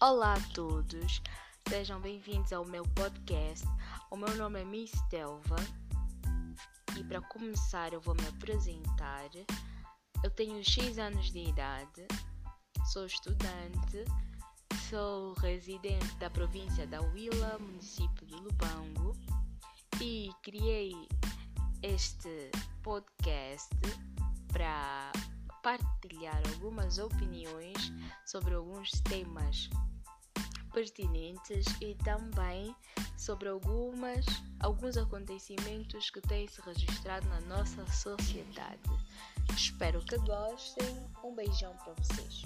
Olá a todos, sejam bem-vindos ao meu podcast. O meu nome é Miss Delva e para começar eu vou me apresentar. Eu tenho X anos de idade, sou estudante, sou residente da província da Huila, município de Lubango e criei este podcast para partilhar algumas opiniões sobre alguns temas pertinentes e também sobre algumas, alguns acontecimentos que têm se registrado na nossa sociedade. Espero que gostem. Um beijão para vocês.